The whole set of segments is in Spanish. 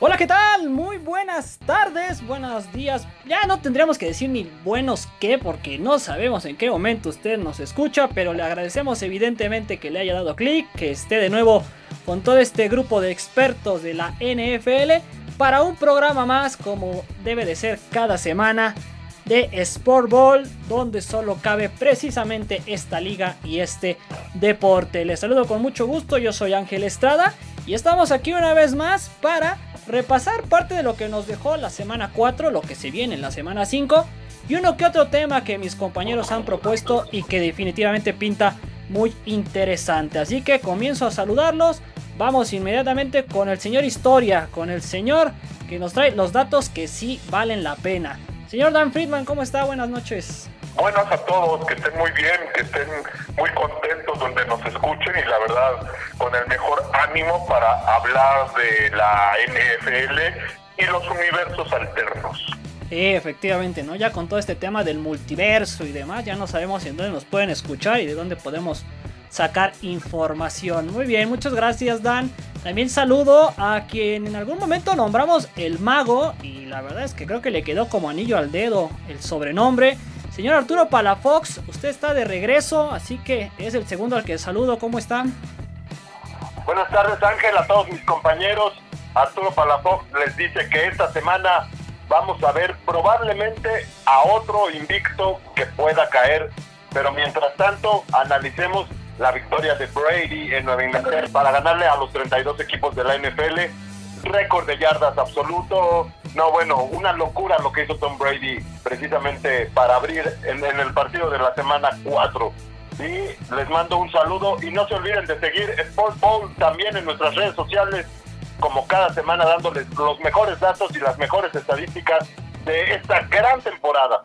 Hola, ¿qué tal? Muy buenas tardes, buenos días. Ya no tendríamos que decir ni buenos qué, porque no sabemos en qué momento usted nos escucha, pero le agradecemos evidentemente que le haya dado clic, que esté de nuevo con todo este grupo de expertos de la NFL para un programa más como debe de ser cada semana de Sport Ball, donde solo cabe precisamente esta liga y este deporte. Les saludo con mucho gusto, yo soy Ángel Estrada y estamos aquí una vez más para repasar parte de lo que nos dejó la semana 4, lo que se viene en la semana 5 y uno que otro tema que mis compañeros han propuesto y que definitivamente pinta muy interesante. Así que comienzo a saludarlos. Vamos inmediatamente con el señor Historia, con el señor que nos trae los datos que sí valen la pena. Señor Dan Friedman, ¿cómo está? Buenas noches. Buenas a todos, que estén muy bien, que estén muy contentos donde nos escuchen y la verdad con el mejor ánimo para hablar de la NFL y los universos alternos. Sí, efectivamente, ¿no? Ya con todo este tema del multiverso y demás, ya no sabemos en dónde nos pueden escuchar y de dónde podemos sacar información. Muy bien, muchas gracias Dan. También saludo a quien en algún momento nombramos el mago y la verdad es que creo que le quedó como anillo al dedo el sobrenombre. Señor Arturo Palafox, usted está de regreso, así que es el segundo al que saludo. ¿Cómo está? Buenas tardes Ángel, a todos mis compañeros. Arturo Palafox les dice que esta semana vamos a ver probablemente a otro invicto que pueda caer, pero mientras tanto analicemos la victoria de Brady en Nueva Inglaterra para ganarle a los 32 equipos de la NFL récord de yardas absoluto. No, bueno, una locura lo que hizo Tom Brady precisamente para abrir en, el partido de la semana 4. Y les mando un saludo y no se olviden de seguir Sport Bowl también en nuestras redes sociales, como cada semana dándoles los mejores datos y las mejores estadísticas de esta gran temporada.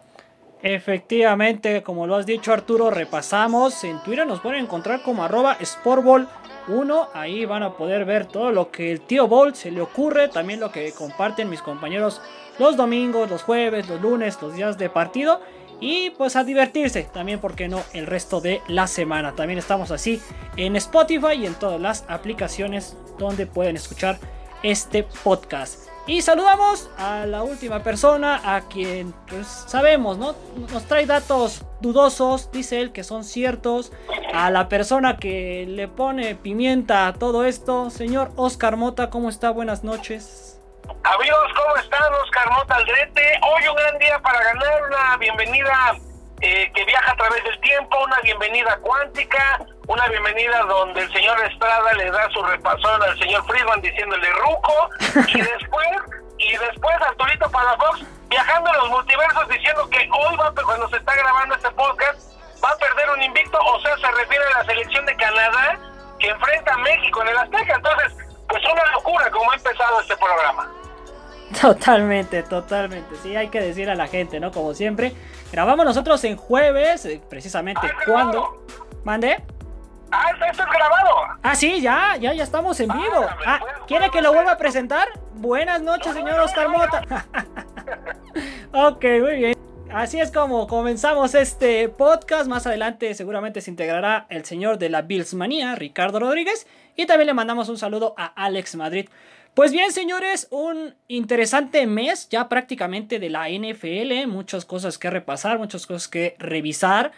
Efectivamente, como lo has dicho Arturo, repasamos. En Twitter nos pueden encontrar como arroba Sportball 1. Ahí van a poder ver todo lo que el tío Bolt se le ocurre, también lo que comparten mis compañeros los domingos, los jueves, los lunes, los días de partido. Y pues a divertirse también, porque no, el resto de la semana. También estamos así en Spotify y en todas las aplicaciones donde pueden escuchar este podcast. Y saludamos a la última persona a quien pues sabemos, ¿no? Nos trae datos dudosos, dice él que son ciertos. A la persona que le pone pimienta a todo esto, señor Oscar Mota, ¿cómo está? Buenas noches. Amigos, ¿cómo están? Oscar Mota Aldrete. Hoy un gran día para ganar una bienvenida eh, que viaja a través del tiempo, una bienvenida cuántica, una bienvenida donde el señor Estrada le da su repasón al señor Friedman diciéndole ruco, y después, y después Arturito Palafox viajando a los multiversos diciendo que hoy va, cuando se está grabando este podcast, va a perder un invicto, o sea, se refiere a la selección de Canadá que enfrenta a México en el Azteca. Entonces, pues una locura como ha empezado este programa. Totalmente, totalmente. Sí, hay que decir a la gente, ¿no? Como siempre. Grabamos nosotros en jueves, eh, precisamente ah, cuando. ¿Mande? Ah, esto es grabado. Ah, sí, ya, ya, ya estamos en vivo. Ah, ¿quiere que lo vuelva a presentar? Buenas noches, señor Oscar Mota. ok, muy bien. Así es como comenzamos este podcast. Más adelante seguramente se integrará el señor de la Billsmanía, Ricardo Rodríguez. Y también le mandamos un saludo a Alex Madrid. Pues bien, señores, un interesante mes ya prácticamente de la NFL, muchas cosas que repasar, muchas cosas que revisar.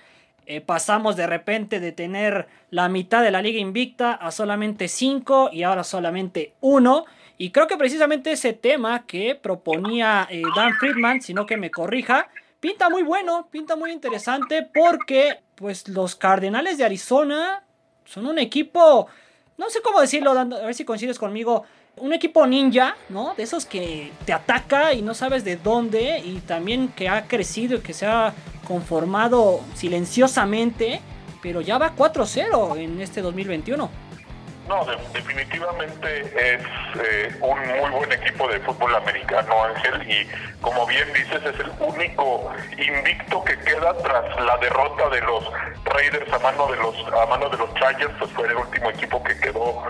Eh, pasamos de repente de tener la mitad de la liga invicta a solamente 5 y ahora solamente 1. Y creo que precisamente ese tema que proponía eh, Dan Friedman, sino que me corrija, pinta muy bueno, pinta muy interesante porque pues los Cardenales de Arizona son un equipo, no sé cómo decirlo, a ver si coincides conmigo, un equipo ninja, ¿no? De esos que te ataca y no sabes de dónde y también que ha crecido y que se ha conformado silenciosamente, pero ya va 4-0 en este 2021. No, definitivamente es eh, un muy buen equipo de fútbol americano, Ángel, y como bien dices, es el único invicto que queda tras la derrota de los Raiders a mano de los a mano de los Chargers, pues fue el último equipo que quedó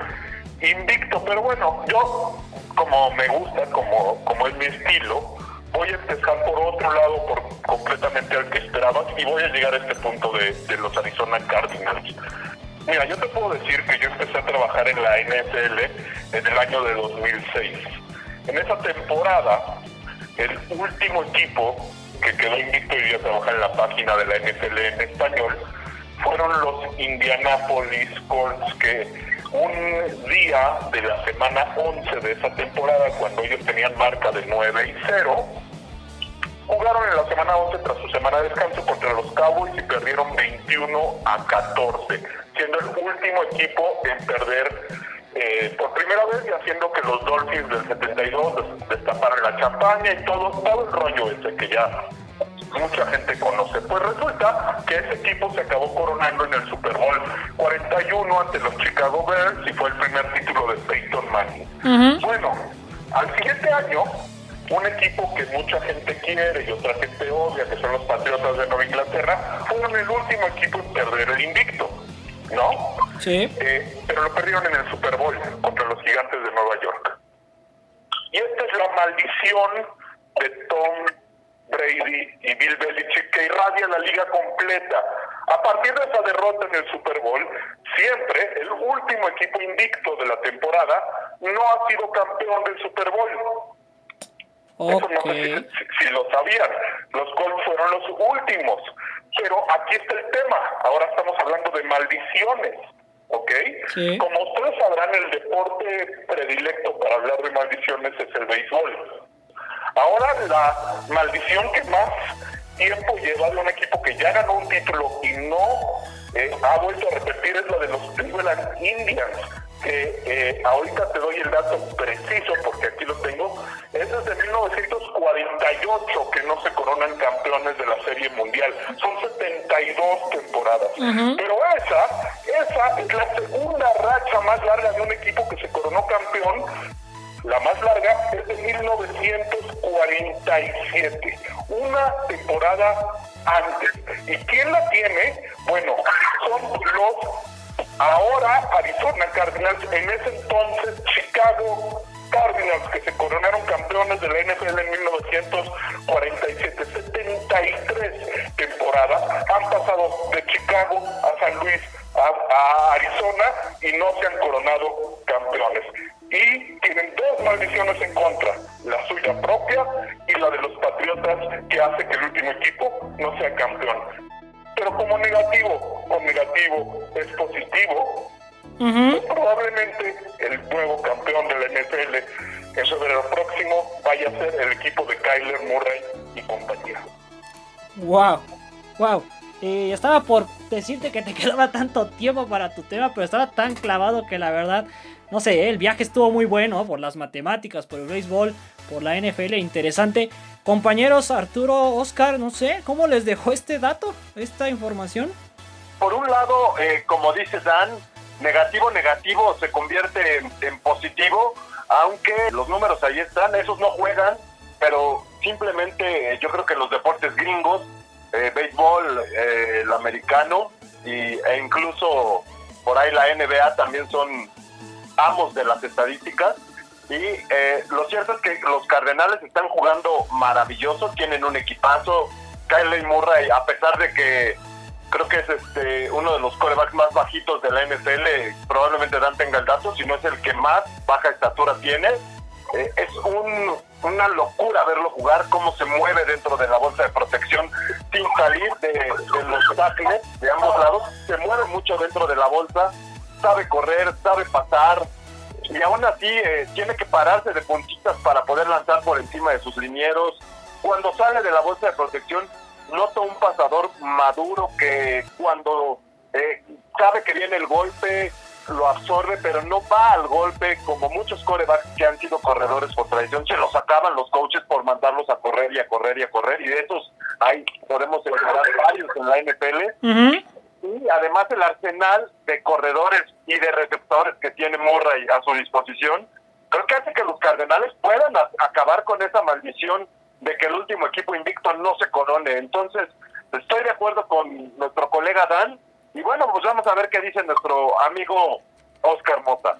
invicto, pero bueno, yo como me gusta, como, como es mi estilo, voy a empezar por otro lado, por completamente al que esperabas, y voy a llegar a este punto de, de los Arizona Cardinals. Mira, yo te puedo decir que yo empecé a trabajar en la NFL en el año de 2006. En esa temporada, el último equipo que quedó invicto y a trabajar en la página de la NFL en español fueron los Indianapolis Colts que un día de la semana 11 de esa temporada, cuando ellos tenían marca de 9 y 0, jugaron en la semana 11 tras su semana de descanso contra los Cowboys y perdieron 21 a 14, siendo el último equipo en perder eh, por primera vez y haciendo que los Dolphins del 72 destaparan la champaña y todo, todo el rollo ese que ya mucha gente conoce. Pues resulta que ese equipo se acabó coronando en el Super Bowl 41 ante los Chicago Bears y fue el primer título de Peyton Manning. Bueno, al siguiente año, un equipo que mucha gente quiere y otra gente odia, que son los Patriotas de Nueva Inglaterra, fueron el último equipo en perder el invicto. ¿No? Sí. Eh, pero lo perdieron en el Super Bowl contra los gigantes de Nueva York. Y esta es la maldición de Tom Brady y Bill Belichick que irradia la liga completa. A partir de esa derrota en el Super Bowl, siempre el último equipo invicto de la temporada no ha sido campeón del Super Bowl. Eso no sé si, lo sabían. Los Colts fueron los últimos. Pero aquí está el tema. Ahora estamos hablando de maldiciones. ¿Ok? Como ustedes sabrán, el deporte predilecto para hablar de maldiciones es el béisbol. Ahora la maldición que más tiempo lleva de un equipo que ya ganó un título y no eh, ha vuelto a repetir es la de los Cleveland Indians, que eh, ahorita te doy el dato preciso porque aquí lo tengo, es desde 1948 que no se coronan campeones de la Serie Mundial, son 72 temporadas, pero esa, esa es la segunda racha más larga de un equipo que se coronó campeón la más larga es de 1947, una temporada antes. ¿Y quién la tiene? Bueno, son los ahora Arizona Cardinals, en ese entonces Chicago Cardinals, que se coronaron campeones de la NFL en 1947. 73 temporadas han pasado de Chicago a San Luis, a, Arizona, y no se han coronado campeones y tienen dos maldiciones en contra, la suya propia y la de los Patriotas que hace que el último equipo no sea campeón. Pero como negativo o negativo es positivo, pues probablemente el nuevo campeón de la NFL en febrero próximo vaya a ser el equipo de Kyler Murray y compañía. Wow, wow. Y estaba por decirte que te quedaba tanto tiempo para tu tema, pero estaba tan clavado que la verdad no sé, el viaje estuvo muy bueno por las matemáticas, por el béisbol, por la NFL, interesante. Compañeros Arturo, Oscar, no sé, ¿cómo les dejó este dato, esta información? Por un lado, eh, como dice Dan, negativo, negativo se convierte en, positivo, aunque los números ahí están, esos no juegan, pero simplemente eh, yo creo que los deportes gringos, eh, béisbol, el americano y, e incluso por ahí la NBA también son amos de las estadísticas. Y eh, lo cierto es que los Cardenales están jugando maravillosos, tienen un equipazo. Kyle Murray, a pesar de que creo que es este uno de los corebacks más bajitos de la NFL, probablemente Dan tenga el dato, si no es el que más baja estatura tiene. Eh, es un, una locura verlo jugar, cómo se mueve dentro de la bolsa de protección sin salir de, de los tackles de ambos lados. Se mueve mucho dentro de la bolsa sabe correr, sabe pasar, y aún así eh, tiene que pararse de puntitas para poder lanzar por encima de sus linieros. Cuando sale de la bolsa de protección, nota un pasador maduro que cuando eh, sabe que viene el golpe, lo absorbe, pero no va al golpe como muchos corebacks que han sido corredores por tradición. Se los acaban los coaches por mandarlos a correr y a correr y a correr. Y de esos hay, podemos encontrar varios en la NFL y además el arsenal de corredores y de receptores que tiene Murray a su disposición, creo que hace que los Cardenales puedan acabar con esa maldición de que el último equipo invicto no se corone. Entonces, estoy de acuerdo con nuestro colega Dan y bueno, pues vamos a ver qué dice nuestro amigo Oscar Mota.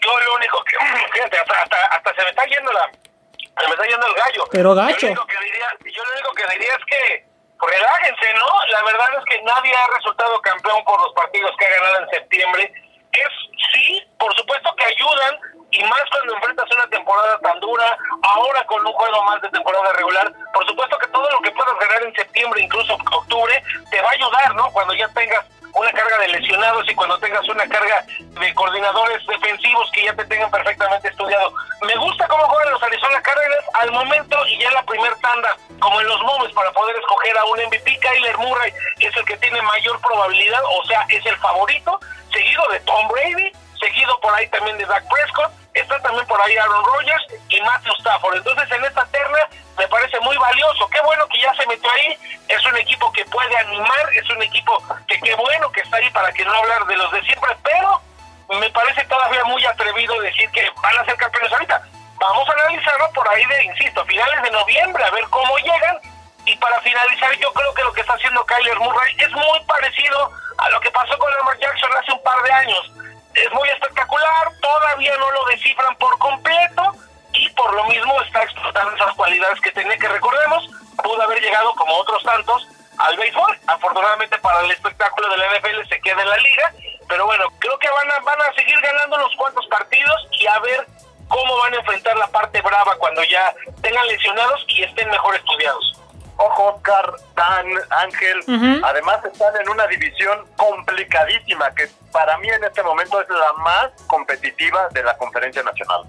Yo lo único que, fíjate, hasta, hasta, hasta se me está yendo la, se me está yendo el gallo. Pero gacho. Yo lo único que diría, yo lo único que diría es que relájense, ¿no? La verdad es que nadie ha resultado campeón por los partidos que ha ganado en septiembre. Es, sí, por supuesto que ayudan y más cuando enfrentas una temporada tan dura, ahora con un juego más de temporada regular, por supuesto que todo lo que puedas ganar en septiembre, incluso octubre, te va a ayudar, ¿no? Cuando ya tengas una carga de lesionados y cuando tengas una carga de coordinadores defensivos que ya te tengan perfectamente estudiado. Me gusta cómo juegan los Arizona Cardinals al momento y ya en la primer tanda, como en los moves para poder escoger a un MVP. Kyler Murray es el que tiene mayor probabilidad, o sea, es el favorito, seguido de Tom Brady, seguido por ahí también de Dak Prescott, está también por ahí Aaron Rodgers y Matthew Stafford. Entonces, en esta terna me parece muy valioso. Qué bueno que ya se metió ahí. Es un equipo que puede animar, es un equipo que qué bueno que está ahí para que no hablar de los de siempre, pero me parece todavía muy atrevido decir que van a ser campeones ahorita. Vamos a analizarlo por ahí de, insisto, finales de noviembre, a ver cómo llegan. Y para finalizar, yo creo que lo que está haciendo Kyler Murray es muy parecido a lo que pasó con Lamar Jackson hace un par de años. Es muy espectacular, todavía no lo descifran por completo, y por lo mismo está explotando esas cualidades que tenía que recordemos, pudo haber llegado como otros tantos al béisbol. Afortunadamente para el espectáculo de la NFL se queda en la liga, pero bueno, creo que van a, van a seguir ganando unos cuantos partidos y a ver cómo van a enfrentar la parte brava cuando ya tengan lesionados y estén mejor estudiados. Ojo, Oscar, Dan, Ángel, además están en una división complicadísima que para mí en este momento es la más competitiva de la conferencia nacional.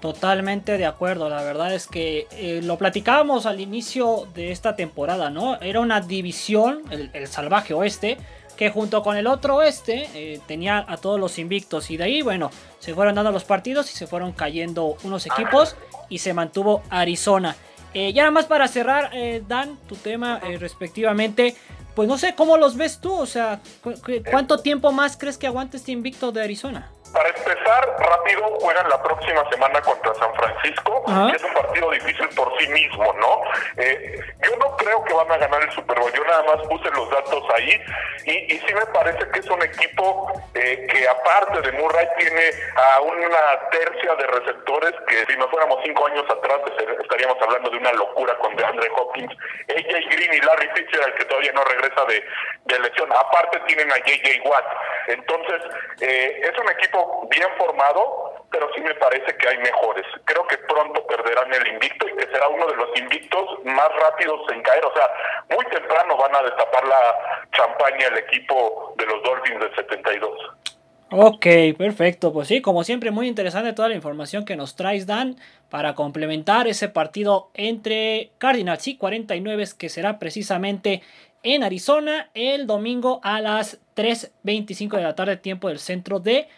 Totalmente de acuerdo, la verdad es que eh, lo platicábamos al inicio de esta temporada, ¿no? Era una división, el, salvaje oeste, que junto con el otro oeste eh, tenía a todos los invictos y de ahí, bueno, se fueron dando los partidos y se fueron cayendo unos equipos y se mantuvo Arizona. Eh, ya nada más para cerrar, Dan, tu tema respectivamente, pues no sé, ¿cómo los ves tú? O sea, ¿cuánto tiempo más crees que aguante este invicto de Arizona? Para empezar, rápido juegan la próxima semana contra San Francisco, que es un partido difícil por sí mismo, ¿no? Eh, yo no creo que van a ganar el Super Bowl, yo nada más puse los datos ahí y, y sí me parece que es un equipo eh, que aparte de Murray tiene a una tercia de receptores que si nos fuéramos cinco años atrás estaríamos hablando de una locura con DeAndre Hopkins, AJ Green y Larry Fitzgerald que todavía no regresa de, de lesión, aparte tienen a JJ Watt, entonces eh, es un equipo bien formado, pero sí me parece que hay mejores. Creo que pronto perderán el invicto y que será uno de los invictos más rápidos en caer. O sea, muy temprano van a destapar la champaña el equipo de los Dolphins del 72. Ok, perfecto. Pues sí, como siempre, muy interesante toda la información que nos traes, Dan, para complementar ese partido entre Cardinals y 49, que será precisamente en Arizona el domingo a las 3.25 de la tarde, tiempo del centro de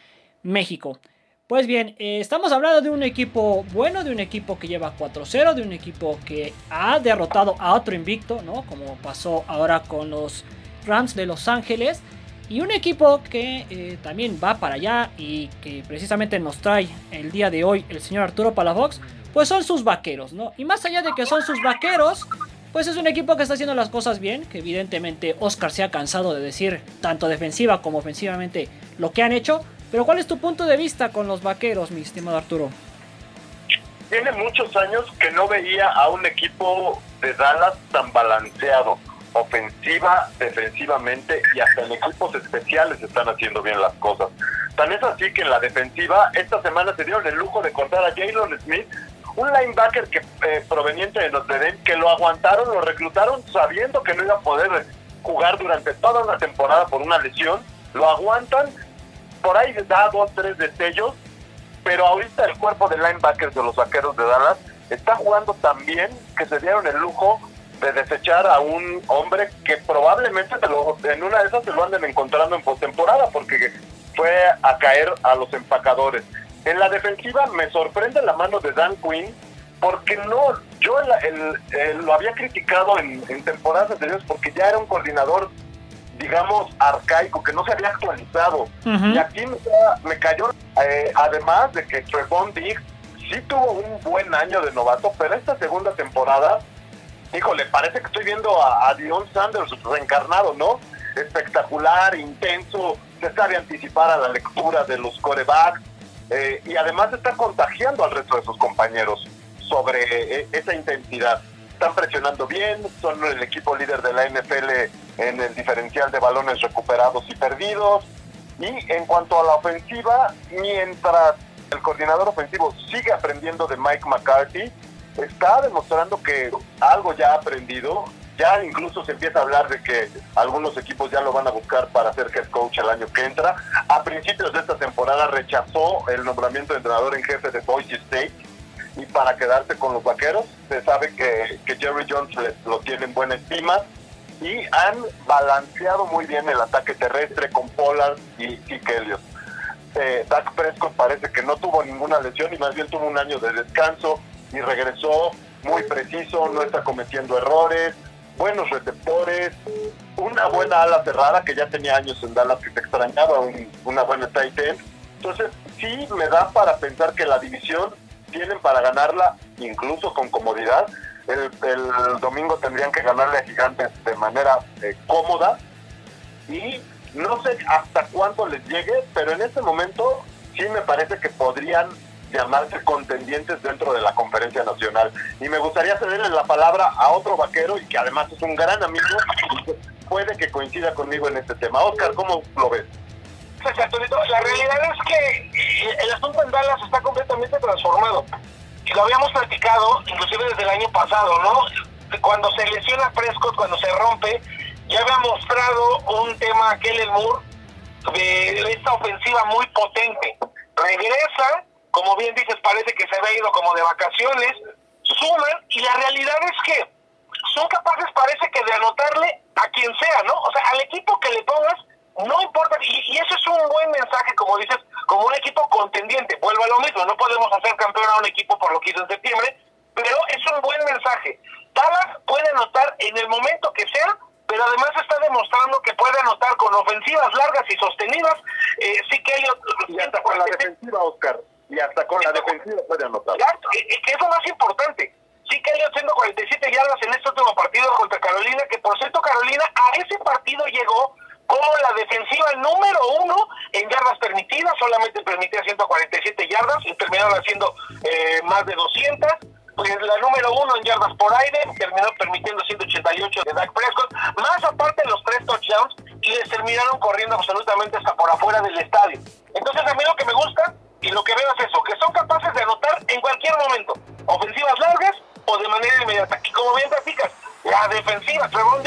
México. Pues bien, eh, estamos hablando de un equipo bueno, de un equipo que lleva 4-0, de un equipo que ha derrotado a otro invicto, ¿no? Como pasó ahora con los Rams de Los Ángeles. Y un equipo que eh, también va para allá y que precisamente nos trae el día de hoy el señor Arturo Palafox, pues son sus vaqueros, ¿no? Y más allá de que son sus vaqueros, pues es un equipo que está haciendo las cosas bien, que evidentemente Oscar se ha cansado de decir tanto defensiva como ofensivamente lo que han hecho, pero ¿cuál es tu punto de vista con los vaqueros, mi estimado Arturo? Tiene muchos años que no veía a un equipo de Dallas tan balanceado, ofensiva, defensivamente y hasta en equipos especiales están haciendo bien las cosas. Tan es así que en la defensiva esta semana se dieron el lujo de cortar a Jalen Smith, un linebacker que eh, proveniente de Notre Dame, que lo aguantaron, lo reclutaron sabiendo que no iba a poder jugar durante toda una temporada por una lesión, lo aguantan por ahí da dos, tres destellos, pero ahorita el cuerpo de linebackers de los vaqueros de Dallas está jugando tan bien que se dieron el lujo de desechar a un hombre que probablemente en una de esas se lo anden encontrando en postemporada porque fue a caer a los empacadores. En la defensiva me sorprende la mano de Dan Quinn porque no, yo lo había criticado en, en temporadas anteriores porque ya era un coordinador digamos, arcaico, que no se había actualizado. Y aquí me, cayó, eh, además de que Trevon Diggs sí tuvo un buen año de novato, pero esta segunda temporada, híjole, parece que estoy viendo a, Dion Sanders reencarnado, ¿no? Espectacular, intenso, se sabe anticipar a la lectura de los corebacks eh, y además está contagiando al resto de sus compañeros sobre eh, esa intensidad están presionando bien, son el equipo líder de la NFL en el diferencial de balones recuperados y perdidos. Y en cuanto a la ofensiva, mientras el coordinador ofensivo sigue aprendiendo de Mike McCarthy, está demostrando que algo ya ha aprendido, ya incluso se empieza a hablar de que algunos equipos ya lo van a buscar para ser head coach el año que entra. Principios de esta temporada rechazó el nombramiento de entrenador en jefe de Boise State y para quedarse con los vaqueros. Se sabe que, Jerry Jones lo tiene en buena estima y han balanceado muy bien el ataque terrestre con Pollard y, y Elliott. Eh, Dak Prescott parece que no tuvo ninguna lesión y más bien tuvo un año de descanso y regresó muy preciso, no está cometiendo errores, buenos receptores, una buena ala cerrada que ya tenía años en Dallas que se extrañaba, una buena tight end. Entonces sí me da para pensar que la división tienen para ganarla incluso con comodidad. El, domingo tendrían que ganarle a Gigantes de manera eh, cómoda y no sé hasta cuánto les llegue, pero en este momento sí me parece que podrían llamarse contendientes dentro de la conferencia nacional. Y me gustaría cederle la palabra a otro vaquero y que además es un gran amigo y puede que coincida conmigo en este tema. Oscar, ¿cómo lo ves? La realidad es que eh, el asunto en Dallas está completamente transformado. Y lo habíamos platicado, inclusive desde el año pasado, ¿no? Cuando se lesiona Prescott, cuando se rompe, ya había mostrado un tema Kellen Moore de esta ofensiva muy potente. Regresa, como bien dices, parece que se había ido como de vacaciones, suman y la realidad es que son capaces, parece que de anotarle a quien sea, ¿no? O sea, al equipo que le pongas, no importa, y, eso es un buen mensaje, como dices, como un equipo contendiente. Vuelvo a lo mismo, no podemos hacer campeón a un equipo por lo que hizo en septiembre, pero es un buen mensaje. Dallas puede anotar en el momento que sea pero además está demostrando que puede anotar con ofensivas largas y sostenidas. Eh, sí que ellos... Y hasta la defensiva, Oscar. Y hasta con la defensiva puede anotar. Claro, que es lo más importante. Sí que ellos 147 yardas en este último partido contra Carolina, que por cierto Carolina a ese partido llegó como la defensiva número uno en yardas permitidas, solamente permitía 147 yardas y terminaron haciendo eh, más de 200 pues la número uno en yardas por aire, terminó permitiendo 188 de Dak Prescott, más aparte los tres touchdowns, y les terminaron corriendo absolutamente hasta por afuera del estadio. Entonces a mí lo que me gusta y lo que veo es eso, que son capaces de anotar en cualquier momento, ofensivas largas o de manera inmediata. Y como bien platicas, la defensiva, Trevon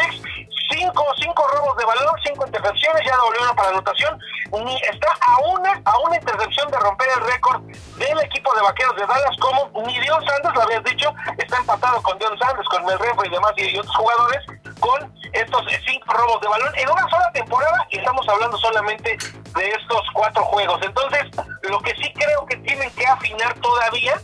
cinco, cinco robos de balón, cinco intercepciones, ya volvieron para anotación, ni está a una, a una intercepción de romper el récord del equipo de vaqueros de Dallas, como ni Dion Sanders, lo habías dicho, está empatado con Dion Sanders, con Mel y demás y, otros jugadores, con estos cinco robos de balón en una sola temporada y estamos hablando solamente de estos cuatro juegos. Entonces, todavía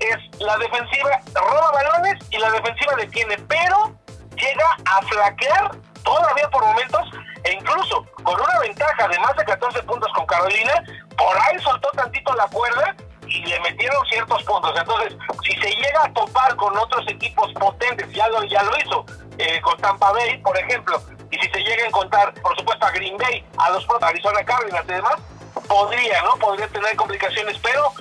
es la defensiva roba balones y la defensiva detiene, pero llega a flaquear todavía por momentos e incluso con una ventaja de más de 14 puntos con Carolina, por ahí soltó tantito la cuerda y le metieron ciertos puntos. Entonces, si se llega a topar con otros equipos potentes, ya lo, ya lo hizo eh, con Tampa Bay, por ejemplo, y si se llega a encontrar, por supuesto, a Green Bay, a los Arizona Cardinals y demás, podría, ¿no? Podría tener complicaciones, pero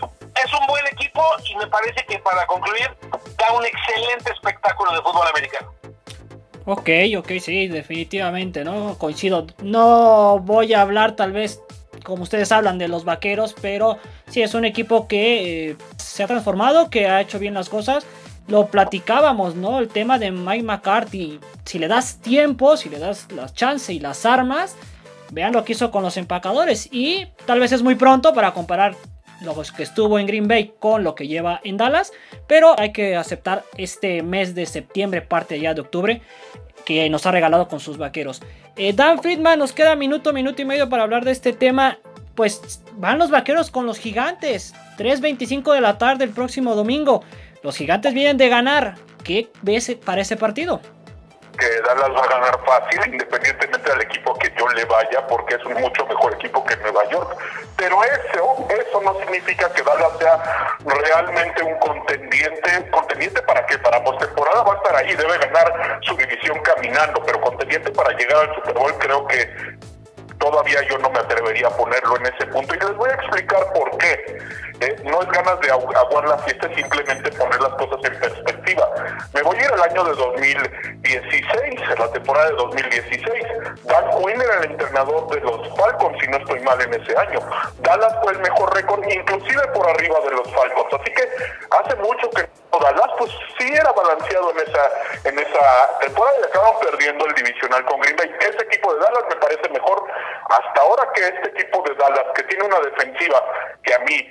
es un buen equipo y me parece que para concluir da un excelente espectáculo de fútbol americano. Ok, ok, sí, definitivamente, ¿no? Coincido. No voy a hablar tal vez como ustedes hablan de los vaqueros, pero sí es un equipo que eh, se ha transformado, que ha hecho bien las cosas. Lo platicábamos, ¿no? El tema de Mike McCarthy. Si le das tiempo, si le das las chances y las armas, vean lo que hizo con los empacadores. Y tal vez es muy pronto para comparar lo que estuvo en Green Bay con lo que lleva en Dallas, pero hay que aceptar este mes de septiembre, parte ya de octubre, que nos ha regalado con sus vaqueros. Eh, Dan Friedman, nos queda minuto, minuto y medio para hablar de este tema. Pues van los vaqueros con los gigantes. 3.25 de la tarde el próximo domingo. Los gigantes vienen de ganar. ¿Qué ves para ese partido? Que Dallas va a ganar fácil, independientemente del equipo que yo le vaya, porque es un mucho mejor equipo que Nueva York. Pero eso, eso no significa que Dallas sea realmente un contendiente. ¿Contendiente para qué? Para postemporada va a estar ahí, debe ganar su división caminando, pero contendiente para llegar al Super Bowl creo que todavía yo no me atrevería a ponerlo en ese punto y les voy a explicar por qué. Eh, no es ganas de aguar la fiesta, es simplemente poner las cosas en perspectiva. Me voy a ir al año de 2016, en la temporada de 2016. Dan Quinn era el entrenador de los Falcons, si no estoy mal en ese año. Dallas fue el mejor récord, inclusive por arriba de los Falcons. Así que hace mucho que Dallas pues sí era balanceado en esa en esa temporada y acabaron perdiendo el divisional con Green Bay. Ese equipo de Dallas me parece mejor hasta ahora que este equipo de Dallas, que tiene una defensiva que a mí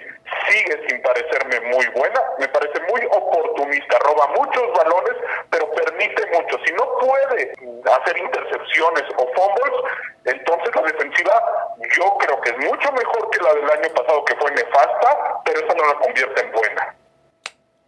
sigue sin parecerme muy buena, me parece muy oportunista, roba muchos balones, pero permite mucho. Si no puede hacer intercepciones o fumbles, entonces la defensiva yo creo que es mucho mejor que la del año pasado, que fue nefasta, pero esa no la convierte en buena.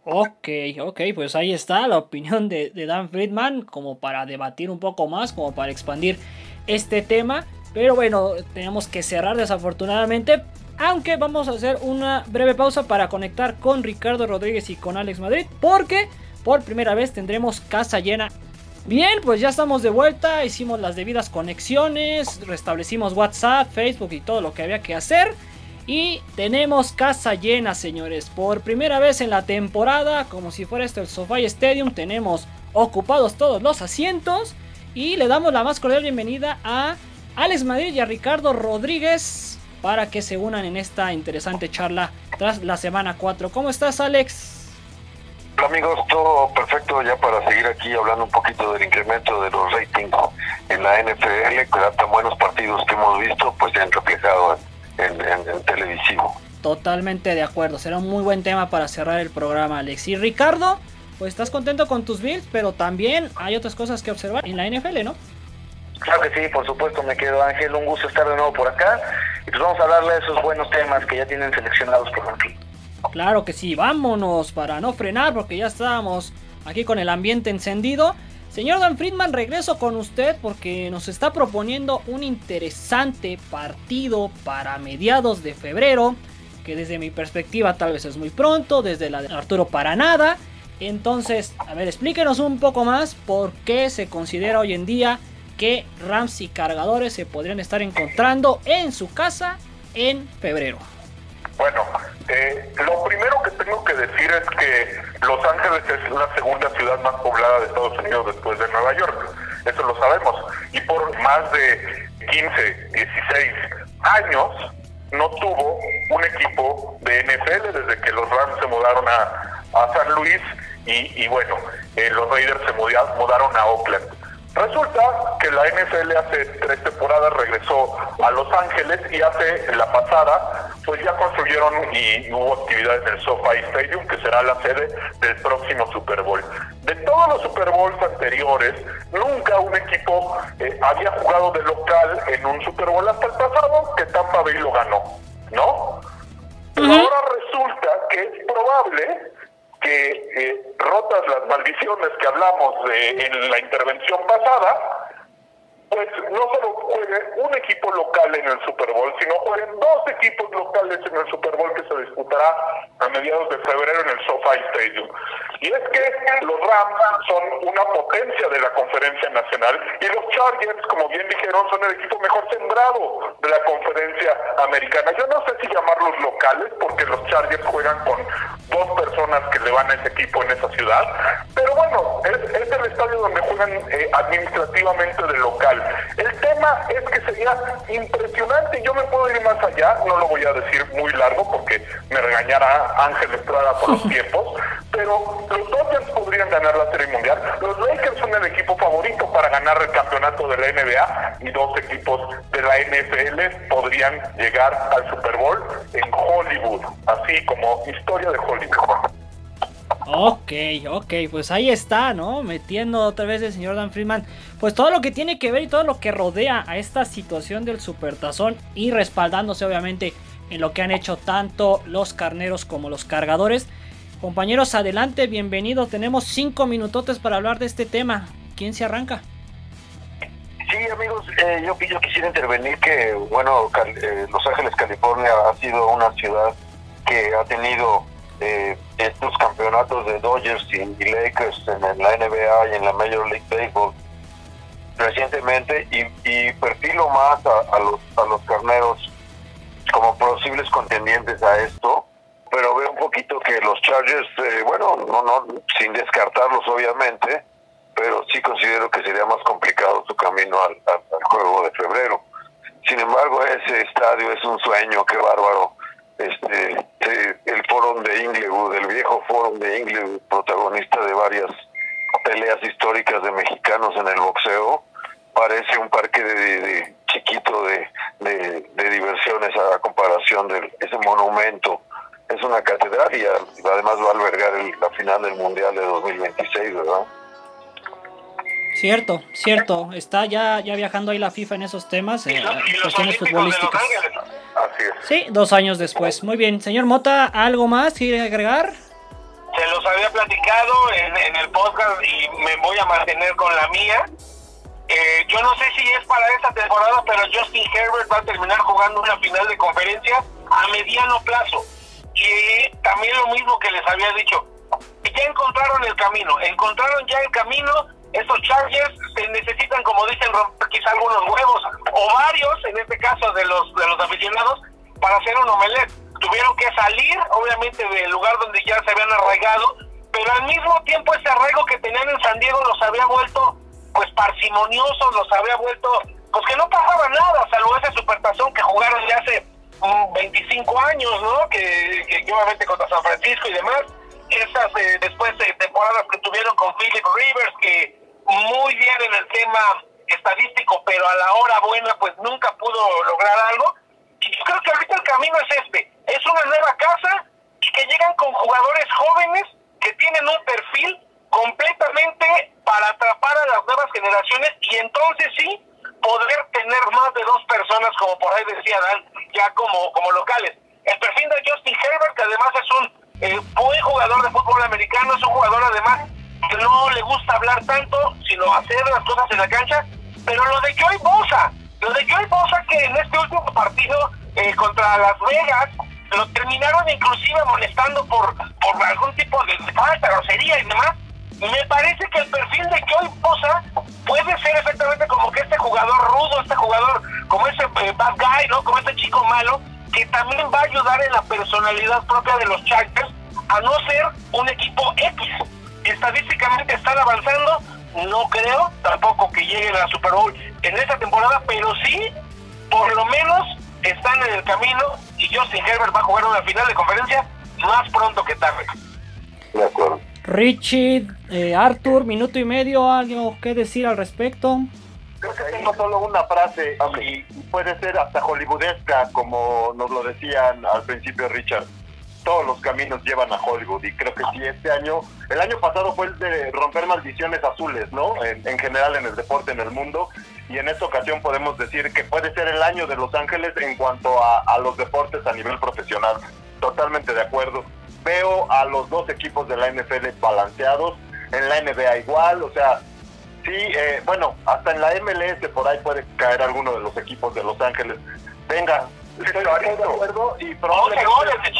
Ok, ok, pues ahí está la opinión de, de, Dan Friedman, como para debatir un poco más, como para expandir este tema. Pero bueno, tenemos que cerrar desafortunadamente. Aunque vamos a hacer una breve pausa para conectar con Ricardo Rodríguez y con Alex Madrid. Porque por primera vez tendremos casa llena. Bien, pues ya estamos de vuelta. Hicimos las debidas conexiones. Restablecimos WhatsApp, Facebook y todo lo que había que hacer. Y tenemos casa llena, señores. Por primera vez en la temporada, como si fuera esto el SoFi Stadium, tenemos ocupados todos los asientos. Y le damos la más cordial bienvenida a Alex Madrid y a Ricardo Rodríguez para que se unan en esta interesante charla tras la semana 4. ¿Cómo estás, Alex? Hola amigos, todo perfecto ya para seguir aquí hablando un poquito del incremento de los ratings en la NFL, que tan buenos partidos que hemos visto, pues se han reflejado en, en, televisivo. Totalmente de acuerdo, será un muy buen tema para cerrar el programa, Alex. Y Ricardo, pues estás contento con tus Bills, pero también hay otras cosas que observar en la NFL, ¿no? Claro que sí, por supuesto, me quedo Ángel, un gusto estar de nuevo por acá y pues vamos a darle a esos buenos temas que ya tienen seleccionados por aquí. Claro que sí, vámonos para no frenar porque ya estábamos aquí con el ambiente encendido. Señor Dan Friedman, regreso con usted porque nos está proponiendo un interesante partido para mediados de febrero, que desde mi perspectiva tal vez es muy pronto, desde la de Arturo para nada. Entonces, a ver, explíquenos un poco más por qué se considera hoy en día que Rams y cargadores se podrían estar encontrando en su casa en febrero. Bueno, eh, lo primero que tengo que decir es que Los Ángeles es la segunda ciudad más poblada de Estados Unidos después de Nueva York. Eso lo sabemos. Y por más de 15, 16 años no tuvo un equipo de NFL desde que los Rams se mudaron a, San Luis y, bueno, eh, los Raiders se mudaron a Oakland. Resulta que la NFL hace tres temporadas regresó a Los Ángeles y hace la pasada, pues ya construyeron y hubo actividad en el SoFi Stadium, que será la sede del próximo Super Bowl. De todos los Super Bowls anteriores, nunca un equipo eh, había jugado de local en un Super Bowl hasta el pasado, que Tampa Bay lo ganó, ¿no? Pero ahora resulta que es probable que eh, rotas las maldiciones que hablamos de, en la intervención pasada, pues no solo juegue un equipo local en el Super Bowl, sino jueguen dos equipos locales en el Super Bowl que se disputará a mediados de febrero en el SoFi Stadium. Y es que los Rams son una potencia de la conferencia nacional y los Chargers, como bien dijeron, son el equipo mejor sembrado de la conferencia americana. Yo no sé si llamarlos locales, porque los Chargers juegan con dos personas que le van a ese equipo en esa ciudad, pero bueno, es, el estadio donde juegan eh, administrativamente de local. El tema es que sería impresionante, yo me puedo ir más allá, no lo voy a decir muy largo porque me regañará Ángel Estrada por los tiempos, pero los Dodgers podrían ganar la Serie Mundial, los Lakers son el equipo favorito para ganar el campeonato de la NBA y dos equipos de la NFL podrían llegar al Super Bowl en Hollywood, así como historia de Hollywood. Ok, ok, pues ahí está, ¿no? Metiendo otra vez el señor Dan Friedman. Pues todo lo que tiene que ver y todo lo que rodea a esta situación del supertazón y respaldándose obviamente en lo que han hecho tanto los carneros como los cargadores. Compañeros, adelante, bienvenidos. Tenemos cinco minutotes para hablar de este tema. ¿Quién se arranca? Sí, amigos, eh, yo, quisiera intervenir que, bueno, eh, Los Ángeles, California ha sido una ciudad que ha tenido eh, estos campeonatos de Dodgers y, Lakers en, la NBA y en la Major League Baseball recientemente y, y perfilo más a, los, a los carneros como posibles contendientes a esto, pero veo un poquito que los Chargers, eh, bueno, no, no, sin descartarlos obviamente, pero sí considero que sería más complicado su camino al, juego de febrero. Sin embargo, ese estadio es un sueño, qué bárbaro. Este, el foro de Inglewood, el viejo foro de Inglewood, protagonista de varias peleas históricas de mexicanos en el boxeo, parece un parque de, chiquito de, de, diversiones a comparación de ese monumento. Es una catedral y además va a albergar la final del Mundial de 2026, ¿verdad? Cierto, cierto. Está ya, ya viajando ahí la FIFA en esos temas, eh, cuestiones futbolísticas. Así es. Sí, dos años después. Muy bien. Señor Mota, ¿algo más quiere agregar? Se los había platicado en, en el podcast y me voy a mantener con la mía. Eh, yo no sé si es para esta temporada, pero Justin Herbert va a terminar jugando una final de conferencia a mediano plazo. Y también lo mismo que les había dicho, ya encontraron el camino, encontraron ya el camino, estos Chargers se necesitan, como dicen, romper quizá algunos huevos o varios, en este caso de los de los aficionados, para hacer un omelette. Tuvieron que salir, obviamente, del lugar donde ya se habían arraigado, pero al mismo tiempo ese arraigo que tenían en San Diego los había vuelto pues parsimoniosos, los había vuelto, pues que no pasaba nada, salvo ese supertazón que jugaron ya hace 25 mm, años, ¿no? Que, que, contra San Francisco y demás, esas eh, después de temporadas que tuvieron con Philip Rivers, que muy bien en el tema estadístico, pero a la hora buena pues nunca pudo lograr algo. Y yo creo que ahorita el camino es este, es una nueva casa y que llegan con jugadores jóvenes que tienen un perfil completamente para atrapar a las nuevas generaciones y entonces sí poder tener más de dos personas, como por ahí decía Dan, ya como, como locales. El perfil de Justin Herbert, que además es un eh, buen jugador de fútbol americano, es un jugador además que no le gusta hablar tanto, sino hacer las cosas en la cancha. Pero lo de Joy Bosa, lo de Joy Bosa que en este último partido eh, contra Las Vegas lo terminaron inclusive molestando por, por algún tipo de falta, grosería y demás me parece que el perfil de Joy Bosa puede ser exactamente como que este jugador rudo, este jugador como ese eh, bad guy, ¿no? Como este chico malo, que también va a ayudar en la personalidad propia de los Chargers a no ser un equipo X. Estadísticamente están avanzando, no creo tampoco que lleguen a la Super Bowl en esta temporada, pero sí, por lo menos están en el camino y Justin Herbert va a jugar una final de conferencia más pronto que tarde. De acuerdo. Richie, eh, Arthur, minuto y medio, ¿algo que decir al respecto? Creo que tengo solo una frase y puede ser hasta hollywoodesca, como nos lo decían al principio Richard. Todos los caminos llevan a Hollywood y creo que sí, este año, el año pasado fue el de romper maldiciones azules, ¿no? En, general en el deporte en el mundo y en esta ocasión podemos decir que puede ser el año de Los Ángeles en cuanto a, a los deportes a nivel profesional. Totalmente de acuerdo veo a los dos equipos de la NFL balanceados, en la NBA igual, o sea, sí, eh, bueno, hasta en la MLS por ahí puede caer alguno de los equipos de Los Ángeles. Venga, estoy de acuerdo y probablemente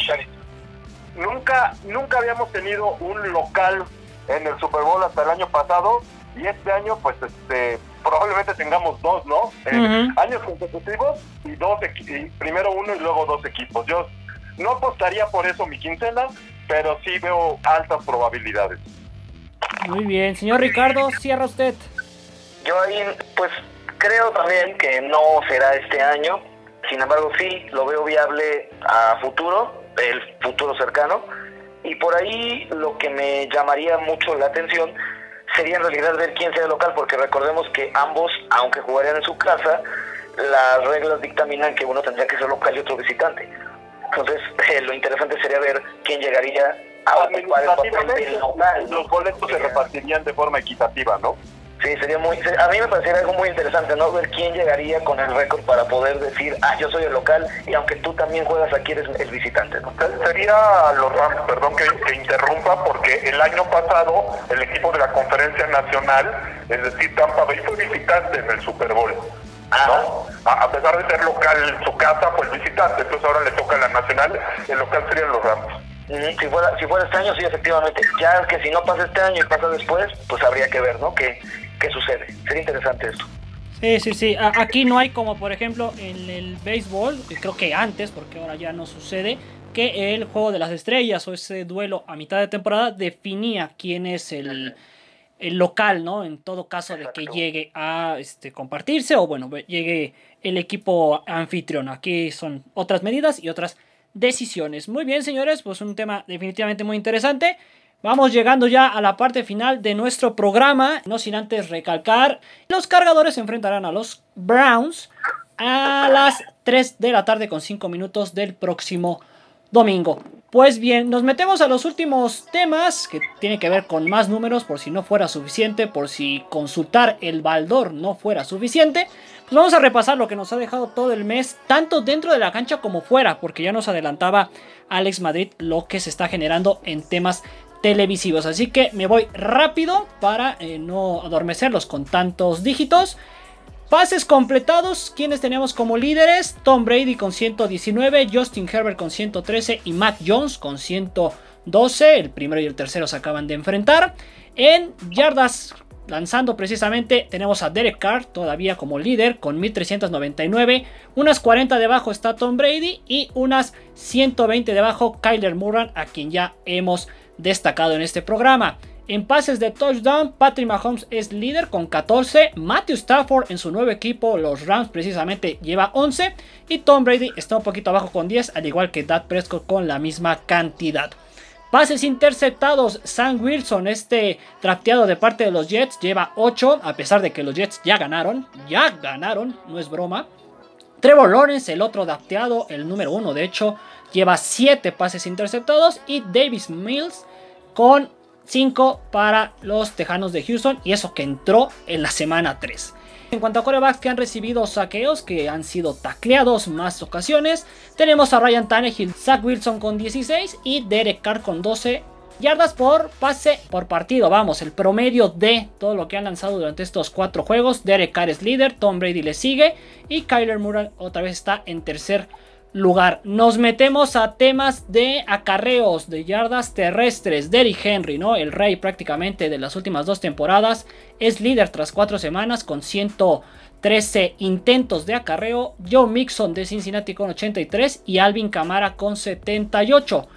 nunca, nunca habíamos tenido un local en el Super Bowl hasta el año pasado y este año pues este probablemente tengamos dos, ¿no? Eh, años consecutivos y dos, y primero uno y luego dos equipos. Yo no apostaría por eso mi quincena, pero sí veo altas probabilidades. Muy bien, señor Ricardo, cierra usted. Yo ahí, pues creo también que no será este año, sin embargo sí lo veo viable a futuro, el futuro cercano, y por ahí lo que me llamaría mucho la atención sería en realidad ver quién sea el local, porque recordemos que ambos, aunque jugarían en su casa, las reglas dictaminan que uno tendría que ser local y otro visitante. Entonces, eh, lo interesante sería ver quién llegaría a ocupar el papel local. Los boletos se repartirían de forma equitativa, ¿no? Sí, sería muy. A mí me parecería algo muy interesante, ¿no? Ver quién llegaría con el récord para poder decir, ah, yo soy el local y aunque tú también juegas aquí, eres el visitante, ¿no? Sería los Rams, perdón que, que, interrumpa, porque el año pasado el equipo de la Conferencia Nacional, es decir, Tampa Bay, fue visitante en el Super Bowl. ¿no? A, pesar de ser local en su casa, pues visitante, entonces ahora le toca a la nacional, el local serían los Rams. Si fuera, si fuera este año, sí, efectivamente. Ya que si no pasa este año y pasa después, pues habría que ver, ¿no? ¿Qué, qué sucede? Sería interesante esto. Sí, sí, sí. Aquí no hay como, por ejemplo, en el béisbol, creo que antes, porque ahora ya no sucede, que el juego de las estrellas o ese duelo a mitad de temporada definía quién es el el local, ¿no? En todo caso de que llegue a este, compartirse o bueno, llegue el equipo anfitrión. Aquí son otras medidas y otras decisiones. Muy bien, señores, pues un tema definitivamente muy interesante. Vamos llegando ya a la parte final de nuestro programa, no sin antes recalcar, los cargadores se enfrentarán a los Browns a las 3 de la tarde con 5 minutos del próximo domingo. Pues bien, nos metemos a los últimos temas que tienen que ver con más números por si no fuera suficiente, por si consultar el baldor no fuera suficiente. Pues vamos a repasar lo que nos ha dejado todo el mes, tanto dentro de la cancha como fuera, porque ya nos adelantaba Alex Madrid lo que se está generando en temas televisivos. Así que me voy rápido para eh, no adormecerlos con tantos dígitos. Pases completados, quienes tenemos como líderes? Tom Brady con 119, Justin Herbert con 113 y Matt Jones con 112. El primero y el tercero se acaban de enfrentar. En yardas lanzando precisamente tenemos a Derek Carr todavía como líder con 1399. Unas 40 debajo está Tom Brady y unas 120 debajo Kyler Murray a quien ya hemos destacado en este programa. En pases de touchdown, Patrick Mahomes es líder con 14. Matthew Stafford en su nuevo equipo, los Rams, precisamente lleva 11. Y Tom Brady está un poquito abajo con 10, al igual que Dak Prescott con la misma cantidad. Pases interceptados, Sam Wilson, este trapeado de parte de los Jets, lleva 8, a pesar de que los Jets ya ganaron. Ya ganaron, no es broma. Trevor Lawrence, el otro drafteado, el número 1 de hecho, lleva 7 pases interceptados. Y Davis Mills con 5 para los Tejanos de Houston y eso que entró en la semana 3. En cuanto a corebacks que han recibido saqueos, que han sido tacleados más ocasiones, tenemos a Ryan Tannehill, Zach Wilson con 16 y Derek Carr con 12 yardas por pase por partido. Vamos, el promedio de todo lo que han lanzado durante estos cuatro juegos. Derek Carr es líder, Tom Brady le sigue y Kyler Murray otra vez está en tercer lugar. Nos metemos a temas de acarreos, de yardas terrestres. Derrick Henry, ¿no? El rey prácticamente de las últimas dos temporadas. Es líder tras cuatro semanas con 113 intentos de acarreo. Joe Mixon de Cincinnati con 83 y Alvin Camara con 78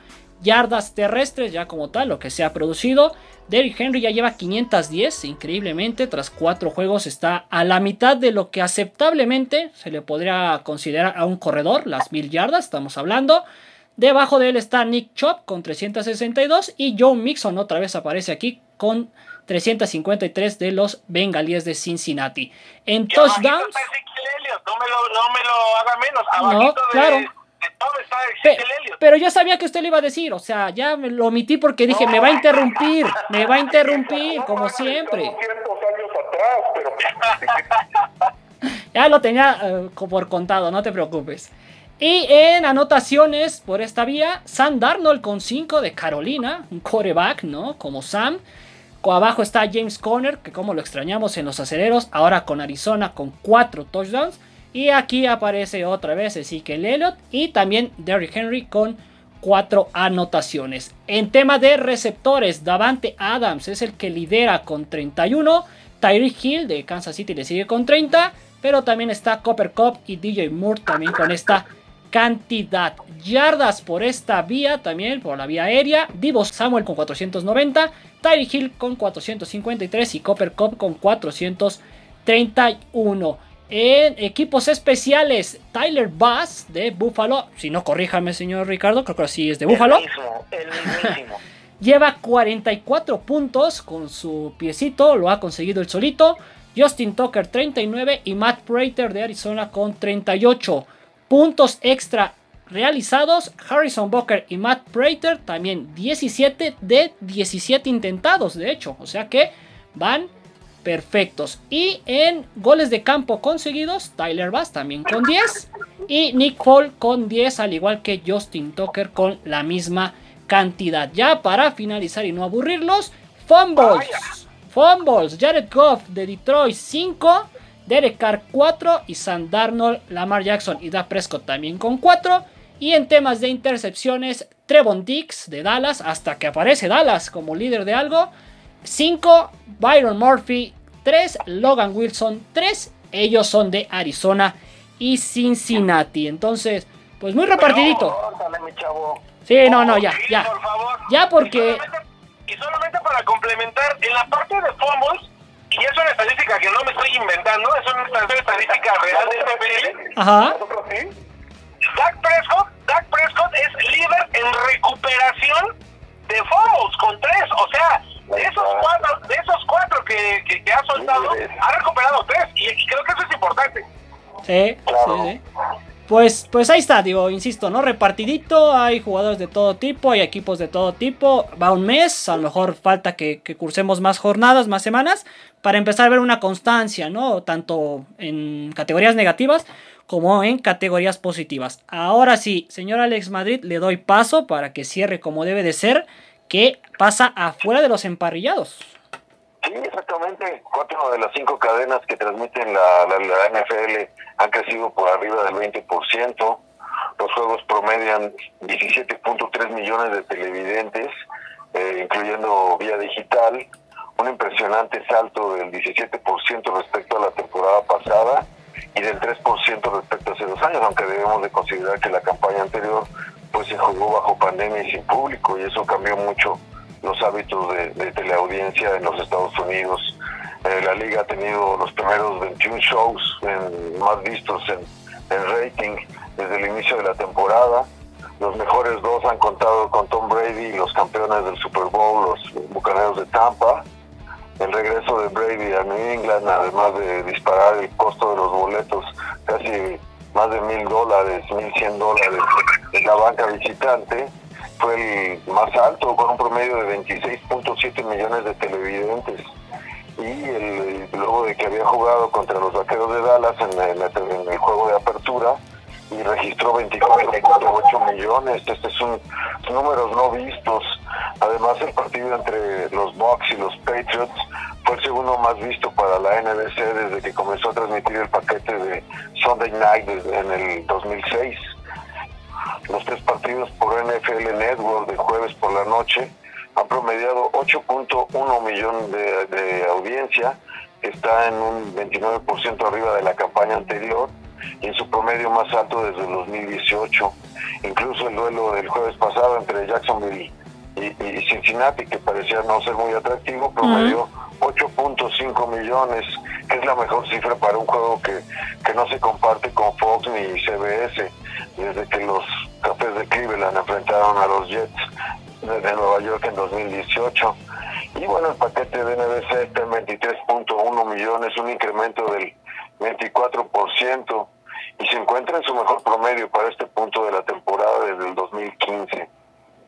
yardas terrestres ya como tal, lo que se ha producido. Derrick Henry ya lleva 510, increíblemente, tras cuatro juegos está a la mitad de lo que aceptablemente se le podría considerar a un corredor, las mil yardas, estamos hablando. Debajo de él está Nick Chop con 362 y Joe Mixon otra vez aparece aquí con 353 de los Bengalíes de Cincinnati. En touchdowns... No me, lo, no me lo haga menos. no, claro pero yo sabía que usted lo iba a decir, o sea, ya me lo omití porque dije, me va a interrumpir, me va a interrumpir, como siempre. Ya lo tenía eh, por contado, no te preocupes. Y en anotaciones por esta vía, Sam Darnold con 5 de Carolina, un coreback, ¿no? Como Sam. Abajo está James Conner, que como lo extrañamos en los aceleros, ahora con Arizona con 4 touchdowns. Y aquí aparece otra vez Ezekiel Elliott y también Derrick Henry con cuatro anotaciones. En tema de receptores, Davante Adams es el que lidera con 31. Tyreek Hill de Kansas City le sigue con 30. Pero también está Copper Cup y DJ Moore también con esta cantidad. Yardas por esta vía, también por la vía aérea. Divo Samuel con 490. Tyreek Hill con 453 y Copper Cup con 431. En equipos especiales, Tyler Bass de Buffalo. Si no, corríjame, señor Ricardo, creo que sí es de Buffalo. El mismo, el mismísimo. Lleva 44 puntos con su piecito, lo ha conseguido el solito. Justin Tucker 39 y Matt Prater de Arizona con 38 puntos extra realizados. Harrison Booker y Matt Prater también 17 de 17 intentados, de hecho. O sea que van perfectos. Y en goles de campo conseguidos, Tyler Bass también con 10. Y Nick Hall con 10, al igual que Justin Tucker con la misma cantidad. Ya para finalizar y no aburrirlos, fumbles. Fumbles, Jared Goff de Detroit 5. Derek Carr 4 y Sam Darnold, Lamar Jackson y Da Prescott también con 4. Y en temas de intercepciones, Trevon Dix de Dallas, hasta que aparece Dallas como líder de algo, 5 Byron Murphy, 3 Logan Wilson, 3 ellos son de Arizona y Cincinnati. Entonces, pues muy repartidito. Sí, no, no, ya, ya. Ya porque... Y solamente para complementar, en la parte de fumbles, y es una estadística que no me estoy inventando, es una estadística real de NFL. Ajá. Dak Prescott, Dak Prescott es líder en recuperación de fumbles con tres. O sea, de esos cuatro, de esos cuatro que, que, ha soltado, ha recuperado tres. Y, creo que eso es importante. Sí, sí, Pues, pues ahí está, digo, insisto, ¿no? Repartidito, hay jugadores de todo tipo, hay equipos de todo tipo, va un mes, a lo mejor falta que, que cursemos más jornadas, más semanas, para empezar a ver una constancia, ¿no? Tanto en categorías negativas como en categorías positivas. Ahora sí, señor Alex Madrid, le doy paso para que cierre como debe de ser, que pasa afuera de los emparrillados. Sí, exactamente. Cuatro de las cinco cadenas que transmiten la, la, NFL han crecido por arriba del 20%. Los juegos promedian 17.3 millones de televidentes, eh, incluyendo vía digital un impresionante salto del 17% respecto a la temporada pasada y del 3% respecto a hace dos años, aunque debemos de considerar que la campaña anterior pues se jugó bajo pandemia y sin público y eso cambió mucho los hábitos de, teleaudiencia en los Estados Unidos. Eh, la liga ha tenido los primeros 21 shows más vistos en, en rating desde el inicio de la temporada. Los mejores dos han contado con Tom Brady, los campeones del Super Bowl, los Bucaneros de Tampa el regreso de Brady a New England, además de disparar el costo de los boletos casi más de mil dólares, mil cien dólares en la banca visitante, fue el más alto, con un promedio de 26.7 millones de televidentes. Y el, luego de que había jugado contra los vaqueros de Dallas en, en el juego de apertura, y registró 24.8 millones. Estos son números no vistos. Además, el partido entre los Bucks y los Patriots el segundo más visto para la NBC desde que comenzó a transmitir el paquete de Sunday Night en el 2006. Los tres partidos por NFL Network de jueves por la noche han promediado 8.1 millones de, de audiencia, que está en un 29% arriba de la campaña anterior y en su promedio más alto desde el 2018. Incluso el duelo del jueves pasado entre Jacksonville y, Cincinnati, que parecía no ser muy atractivo, promedió 8.5 millones, que es la mejor cifra para un juego que, que no se comparte con Fox ni CBS, desde que los Cafés de Cleveland enfrentaron a los Jets de Nueva York en 2018. Y bueno, el paquete de NBC está en 23.1 millones, un incremento del 24% y se encuentra en su mejor promedio para este punto de la temporada desde el 2015.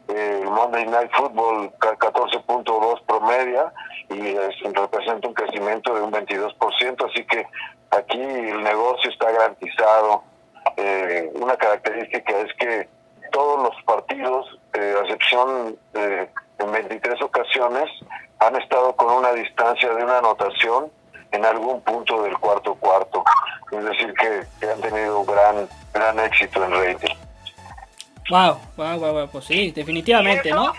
El Monday Night Football 14.2 promedia y representa un crecimiento de un 22%, así que aquí el negocio está garantizado. Eh, una característica es que todos los partidos, eh, a excepción de en 23 ocasiones, han estado con una distancia de una anotación en algún punto del cuarto cuarto. Es decir, que, han tenido gran, gran éxito en rating. Wow, wow, wow, pues sí, definitivamente, ¿no?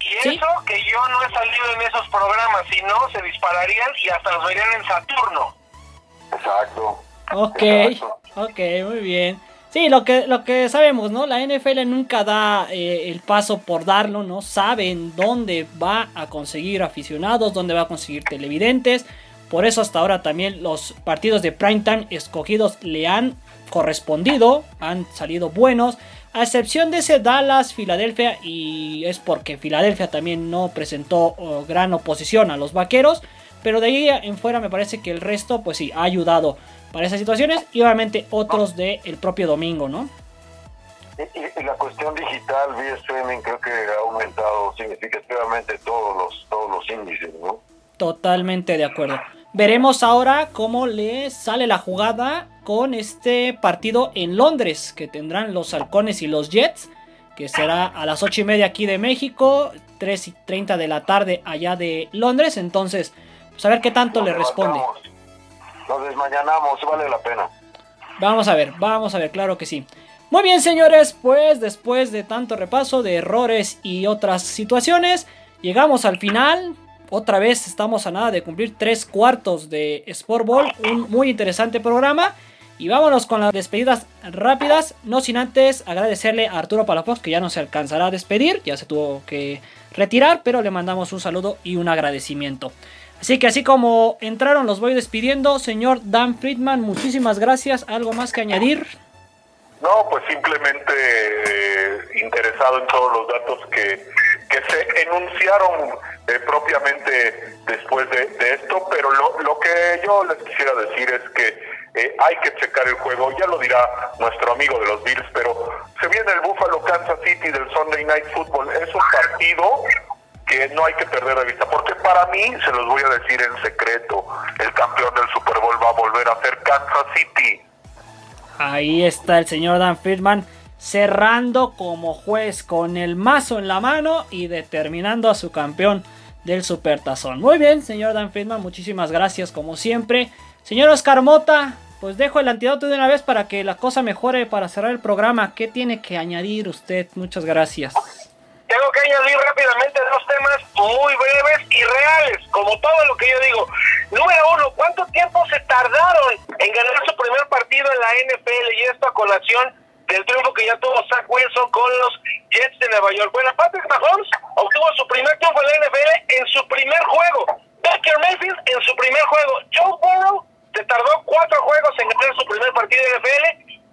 Y eso que yo no he salido en esos programas, si no, se dispararían y hasta los verían en Saturno. Exacto. Ok, ok, muy bien. Sí, lo que, lo que sabemos, ¿no? La NFL nunca da eh, el paso por darlo, ¿no? Saben dónde va a conseguir aficionados, dónde va a conseguir televidentes. Por eso hasta ahora también los partidos de primetime escogidos le han correspondido, han salido buenos. A excepción de ese Dallas, Filadelfia, y es porque Filadelfia también no presentó oh, gran oposición a los vaqueros. Pero de ahí en fuera me parece que el resto, pues sí, ha ayudado para esas situaciones. Y obviamente otros del el propio domingo, ¿no? Y, la cuestión digital, vía streaming, creo que ha aumentado significativamente todos los, todos los índices, ¿no? Totalmente de acuerdo. Veremos ahora cómo le sale la jugada con este partido en Londres, que tendrán los halcones y los Jets, que será a las 8 y media aquí de México, 3 y 30 de la tarde allá de Londres. Entonces, pues a ver qué tanto le responde. Nos desmañanamos, vale la pena. Vamos a ver, vamos a ver, claro que sí. Muy bien, señores, pues después de tanto repaso de errores y otras situaciones, llegamos al final otra vez estamos a nada de cumplir tres cuartos de Sport Ball, un muy interesante programa. Y vámonos con las despedidas rápidas, no sin antes agradecerle a Arturo Palafox que ya no se alcanzará a despedir, ya se tuvo que retirar, pero le mandamos un saludo y un agradecimiento. Así que así como entraron los voy despidiendo, señor Dan Friedman, muchísimas gracias, ¿algo más que añadir? No, pues simplemente eh, interesado en todos los datos que, que se enunciaron eh, propiamente después de, esto, pero lo, lo, que yo les quisiera decir es que eh, hay que checar el juego, ya lo dirá nuestro amigo de los Bills, pero se viene el Buffalo Kansas City del Sunday Night Football, es un partido que no hay que perder de vista, porque para mí, se los voy a decir en secreto, el campeón del Super Bowl va a volver a ser Kansas City. Ahí está el señor Dan Friedman cerrando como juez con el mazo en la mano y determinando a su campeón del Supertazón. Muy bien, señor Dan Friedman, muchísimas gracias como siempre. Señor Oscar Mota, pues dejo el antídoto de una vez para que la cosa mejore para cerrar el programa. ¿Qué tiene que añadir usted? Muchas gracias. Tengo que añadir rápidamente dos temas muy breves y reales, como todo lo que yo digo. Número uno, ¿cuánto tiempo se tardaron en ganar su primer partido en la NFL? Y esto a colación del triunfo que ya tuvo Zach Wilson con los Jets de Nueva York. Bueno, Patrick Mahomes obtuvo su primer triunfo en la NFL en su primer juego. Baker Mayfield en su primer juego. Joe Burrow se tardó cuatro juegos en ganar su primer partido de NFL.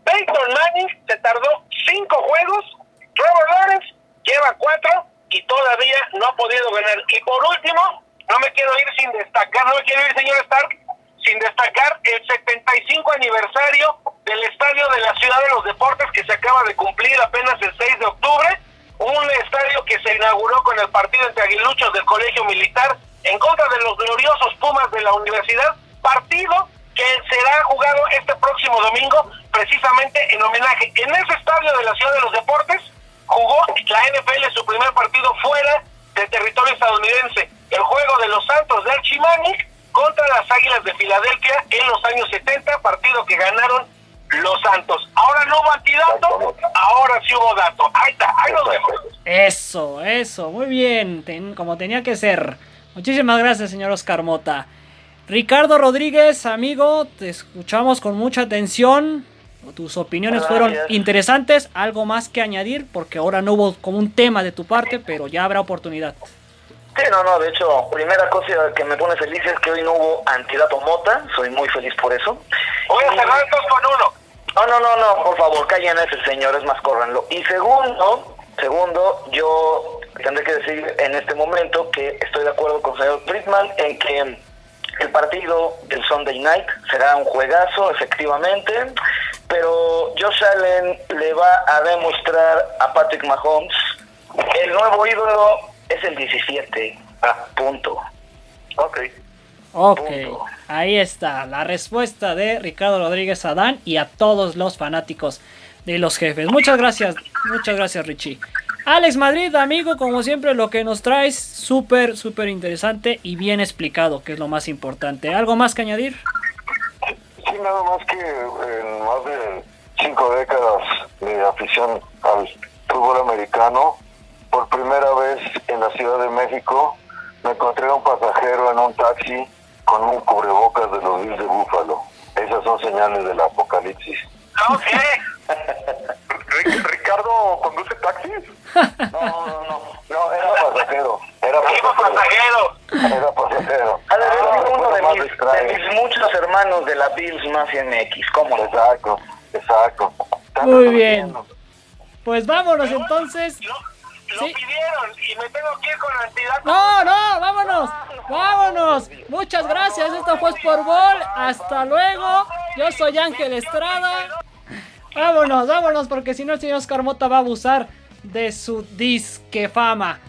Peyton Manning se tardó cinco juegos. Trevor Lawrence lleva cuatro y todavía no ha podido ganar. Y por último, no me quiero ir sin destacar, no me quiero ir, señor Stark, sin destacar el 75 aniversario del Estadio de la Ciudad de los Deportes que se acaba de cumplir apenas el 6 de octubre. Un estadio que se inauguró con el partido entre aguiluchos del Colegio Militar en contra de los gloriosos Pumas de la universidad. Partido que será jugado este próximo domingo, precisamente en homenaje. En ese estadio de la Ciudad de los Deportes jugó la NFL su primer partido fuera de territorio estadounidense. El juego de los Santos de Archimanic contra las Águilas de Filadelfia en los años 70, partido que ganaron los Santos. Ahora no hubo antidato, ahora sí hubo dato. Ahí está, ahí nos vemos. Eso, eso, muy bien, como tenía que ser. Muchísimas gracias, señor Oscar Mota. Ricardo Rodríguez, amigo, te escuchamos con mucha atención. Tus opiniones fueron interesantes. Algo más que añadir, porque ahora no hubo como un tema de tu parte, pero ya habrá oportunidad. Sí, no, no, de hecho, primera cosa que me pone feliz es que hoy no hubo antidato mota, soy muy feliz por eso. Voy a cerrar dos con uno. No, no, no, no, por favor, callen a ese señor, es más, córranlo. Y segundo, segundo, yo tendré que decir en este momento que estoy de acuerdo con el señor Friedman en que el partido del Sunday Night será un juegazo, efectivamente, pero Josh Allen le va a demostrar a Patrick Mahomes el nuevo ídolo es el 17. Ah, punto. Ok. Ok, ahí está la respuesta de Ricardo Rodríguez Adán y a todos los fanáticos de los jefes. Muchas gracias, muchas gracias Richie. Alex Madrid, amigo, como siempre lo que nos traes, súper, súper interesante y bien explicado, que es lo más importante. ¿Algo más que añadir? Sí, nada más que en más de cinco décadas de afición al fútbol americano, por primera vez en la Ciudad de México, me encontré a un pasajero en un taxi con un cubrebocas de los Bills de Búfalo. Esas son señales del apocalipsis. Ok. ¿Ricardo conduce taxis? No, no, no. No, era pasajero. Era pasajero. Era pasajero. uno de mis, muchos hermanos de la Bills Mafia MX. ¿Cómo? Exacto, exacto. Muy bien. Pues vámonos entonces. Lo, pidieron y me tengo que ir con la entidad. No, no, vámonos. Vámonos. Muchas gracias. Esto fue Sport Ball. Hasta luego. Yo soy Ángel Estrada. Vámonos, vámonos, porque si no el señor Oscar Mota va a abusar de su disque fama.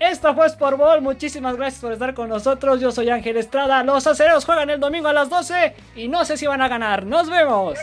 Esto fue Sport Ball, muchísimas gracias por estar con nosotros. Yo soy Ángel Estrada. Los acereros juegan el domingo a las 12 y no sé si van a ganar. Nos vemos.